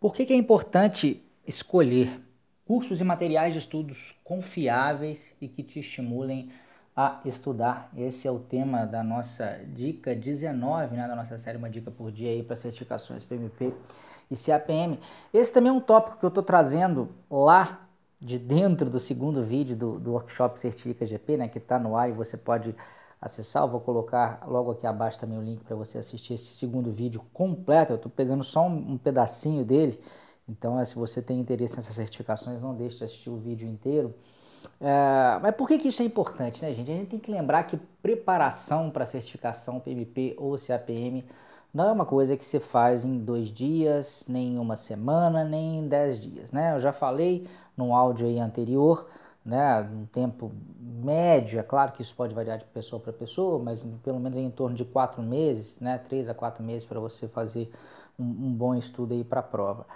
Por que, que é importante escolher cursos e materiais de estudos confiáveis e que te estimulem a estudar? Esse é o tema da nossa dica 19, né, da nossa série Uma Dica por Dia aí para certificações PMP e CAPM. Esse também é um tópico que eu estou trazendo lá de dentro do segundo vídeo do, do workshop Certifica GP, né, que está no ar e você pode acessar. Eu vou colocar logo aqui abaixo também o link para você assistir esse segundo vídeo completo. Eu estou pegando só um, pedacinho dele. Então, é, se você tem interesse nessas certificações, não deixe de assistir o vídeo inteiro. É, mas por que, que isso é importante, né, gente? A gente tem que lembrar que preparação para certificação PMP ou CAPM não é uma coisa que você faz em dois dias, nem em uma semana, nem em dez dias, né? Eu já falei no áudio aí anterior né, um tempo médio, é claro que isso pode variar de pessoa para pessoa, mas pelo menos em torno de quatro meses, né, três a quatro meses para você fazer um, um, bom estudo aí para a prova.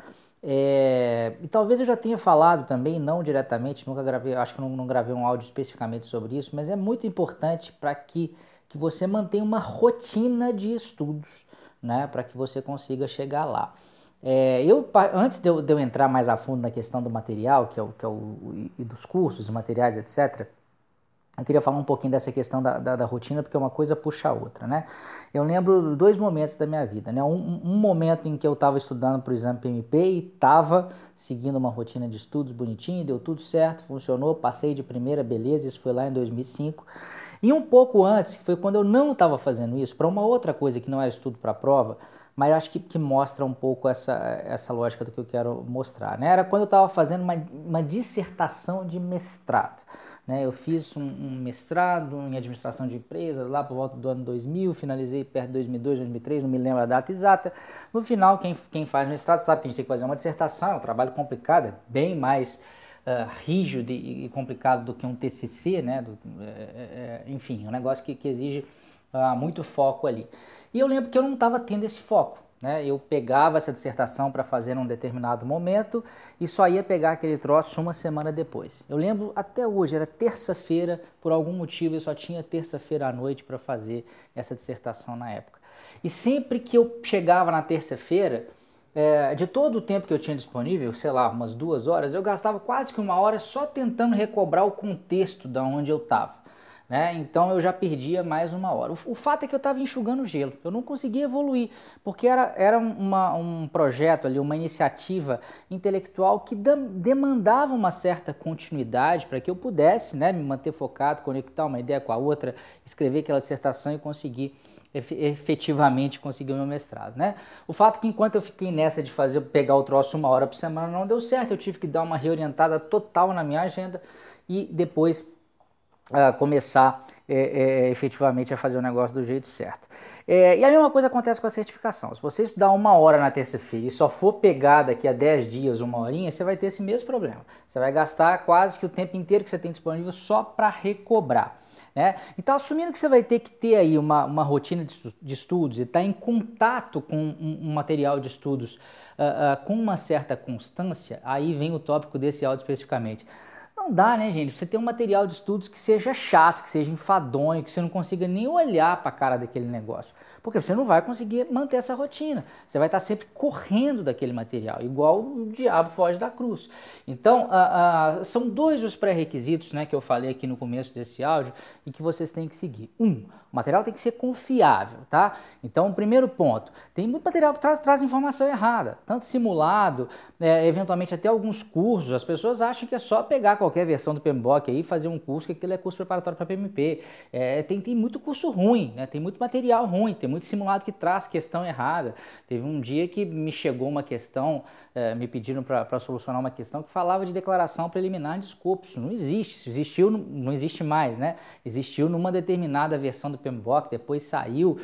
É, e talvez eu já tenha falado também, não diretamente, nunca gravei, acho que não, não gravei um áudio especificamente sobre isso, mas é muito importante para que, que você mantenha uma rotina de estudos, né, para que você consiga chegar lá. É, eu, antes de eu, de eu, entrar mais a fundo na questão do material, que é o, que é o, e dos cursos, materiais, etc., eu queria falar um pouquinho dessa questão da, da, da, rotina, porque uma coisa puxa a outra, né? Eu lembro dois momentos da minha vida, né? Um, um momento em que eu estava estudando para o exame PMP e estava seguindo uma rotina de estudos bonitinho, deu tudo certo, funcionou, passei de primeira, beleza, isso foi lá em 2005. E um pouco antes, que foi quando eu não estava fazendo isso, para uma outra coisa que não era estudo para prova, mas acho que, que mostra um pouco essa, essa lógica do que eu quero mostrar. Né? Era quando eu estava fazendo uma, uma dissertação de mestrado. Né? Eu fiz um, um, mestrado em administração de empresas lá por volta do ano 2000, finalizei perto de 2002, 2003, não me lembro a data exata. No final, quem, quem faz mestrado sabe que a gente tem que fazer uma dissertação, é um trabalho complicado, é bem mais uh, rígido e, complicado do que um TCC, né? Do, é, é, é, enfim, um negócio que, que exige uh, muito foco ali. E eu lembro que eu não estava tendo esse foco. Né? Eu pegava essa dissertação para fazer num determinado momento e só ia pegar aquele troço uma semana depois. Eu lembro até hoje, era terça-feira, por algum motivo eu só tinha terça-feira à noite para fazer essa dissertação na época. E sempre que eu chegava na terça-feira, é, de todo o tempo que eu tinha disponível, sei lá, umas duas horas, eu gastava quase que uma hora só tentando recobrar o contexto da onde eu estava. Né? Então eu já perdia mais uma hora. O, fato é que eu estava enxugando gelo, eu não conseguia evoluir, porque era, era uma, um projeto ali, uma iniciativa intelectual que demandava uma certa continuidade para que eu pudesse né, me manter focado, conectar uma ideia com a outra, escrever aquela dissertação e conseguir efetivamente conseguir o meu mestrado, né? O fato é que enquanto eu fiquei nessa de fazer pegar o troço uma hora por semana não deu certo, eu tive que dar uma reorientada total na minha agenda e depois uh, começar é, é, efetivamente a fazer o negócio do jeito certo. É, e a mesma coisa acontece com a certificação. Se você estudar uma hora na terça-feira e só for pegar daqui a 10 dias, uma horinha, você vai ter esse mesmo problema. Você vai gastar quase que o tempo inteiro que você tem disponível só para recobrar. Né? Então, assumindo que você vai ter que ter aí uma, uma rotina de, estudos e estar tá em contato com um, um material de estudos uh, uh, com uma certa constância, aí vem o tópico desse áudio especificamente. Não dá, né, gente? Você tem um material de estudos que seja chato, que seja enfadonho, que você não consiga nem olhar para a cara daquele negócio. Porque você não vai conseguir manter essa rotina. Você vai estar sempre correndo daquele material, igual o diabo foge da cruz. Então, são dois os pré-requisitos né, que eu falei aqui no começo desse áudio e que vocês têm que seguir. Um, o material tem que ser confiável, tá? Então, primeiro ponto, tem muito material que traz, traz informação errada, tanto simulado, é, eventualmente até alguns cursos, as pessoas acham que é só pegar qualquer versão do PMBOK aí e fazer um curso, que aquilo é curso preparatório para PMP. É, tem, tem muito curso ruim, né? tem muito material ruim, tem muito simulado que traz questão errada. Teve um dia que me chegou uma questão, é, me pediram para solucionar uma questão que falava de declaração preliminar de escopo. Não existe, existiu, não, não existe mais, né? Existiu numa determinada versão do PMBOK, depois saiu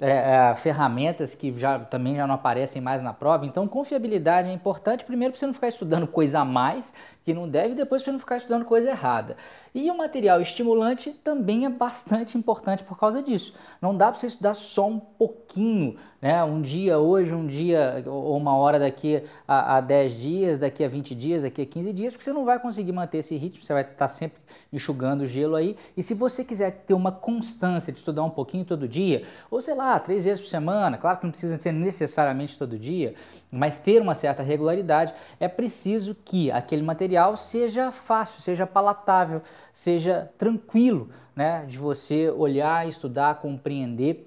é, é, ferramentas que já, também já não aparecem mais na prova. Então, confiabilidade é importante, primeiro para você não ficar estudando coisa a mais que não deve, depois para não ficar estudando coisa errada. E o material estimulante também é bastante importante por causa disso. Não dá para você estudar só um pouquinho, né? um dia hoje, um dia ou uma hora daqui a, a 10 dias, daqui a 20 dias, daqui a 15 dias, porque você não vai conseguir manter esse ritmo, você vai estar sempre enxugando o gelo aí. E se você quiser ter uma constância de estudar um pouquinho todo dia, ou sei lá, três vezes por semana. Claro que não precisa ser necessariamente todo dia, mas ter uma certa regularidade, é preciso que aquele material seja fácil, seja palatável, seja tranquilo né, de você olhar, estudar, compreender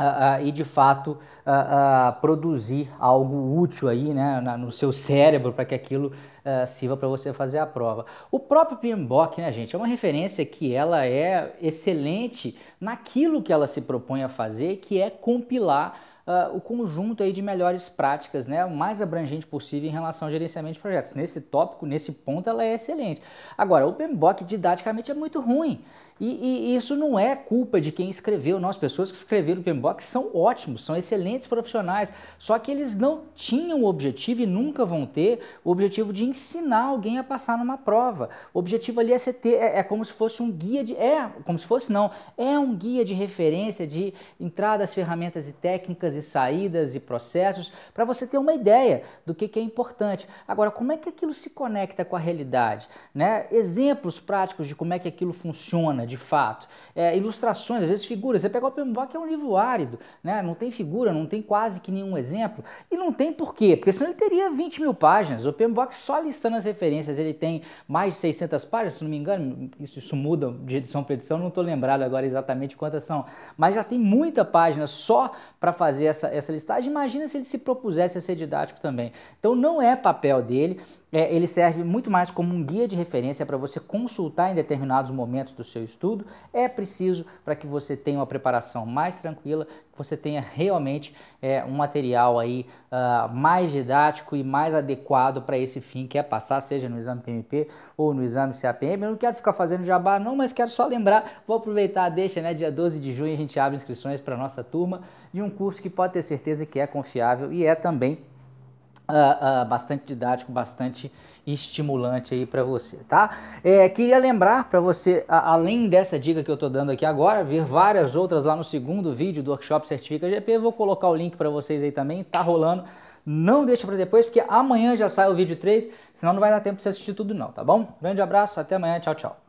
Uh, uh, e de fato uh, produzir algo útil aí né, na, no seu cérebro para que aquilo sirva para você fazer a prova. O próprio PMBOK, né, gente, é uma referência que ela é excelente naquilo que ela se propõe a fazer, que é compilar uh, o conjunto aí de melhores práticas, né, o mais abrangente possível em relação ao gerenciamento de projetos. Nesse tópico, nesse ponto, ela é excelente. Agora, o PMBOK didaticamente é muito ruim. E, e, isso não é culpa de quem escreveu. As pessoas que escreveram o PMBOK são ótimos, são excelentes profissionais, só que eles não tinham o objetivo e nunca vão ter o objetivo de ensinar alguém a passar numa prova. O objetivo ali é, ter, é, é como se fosse um guia de. É, como se fosse não, é um guia de referência de entradas, ferramentas e técnicas e saídas e processos para você ter uma ideia do que, que é importante. Agora, como é que aquilo se conecta com a realidade? Né? Exemplos práticos de como é que aquilo funciona de fato. É, ilustrações, às vezes figuras. Você pegar o PMBOK é um livro árido, né? não tem figura, não tem quase que nenhum exemplo. E não tem por quê? Porque senão ele teria 20 mil páginas. O PMBOK só listando as referências, ele tem mais de 600 páginas, se não me engano, isso, isso muda de edição para edição, não estou lembrado agora exatamente quantas são. Mas já tem muita página só para fazer essa, essa listagem. Imagina se ele se propusesse a ser didático também. Então não é papel dele, é, ele serve muito mais como um guia de referência para você consultar em determinados momentos do seu estudo. É preciso para que você tenha uma preparação mais tranquila, que você tenha realmente é, um material aí uh, mais didático e mais adequado para esse fim que é passar, seja no exame PMP ou no exame CAPM. Eu não quero ficar fazendo jabá não, mas quero só lembrar, vou aproveitar, deixa, né, dia 12 de junho a gente abre inscrições para nossa turma de um curso que pode ter certeza que é confiável e é também uh, bastante didático, bastante estimulante aí para você, tá? É, queria lembrar para você, a, além dessa dica que eu estou dando aqui agora, ver várias outras lá no segundo vídeo do workshop Certifica GP. Vou colocar o link para vocês aí também, tá rolando. Não deixa para depois, porque amanhã já sai o vídeo 3, senão não vai dar tempo de você assistir tudo não, tá bom? Grande abraço, até amanhã, tchau, tchau.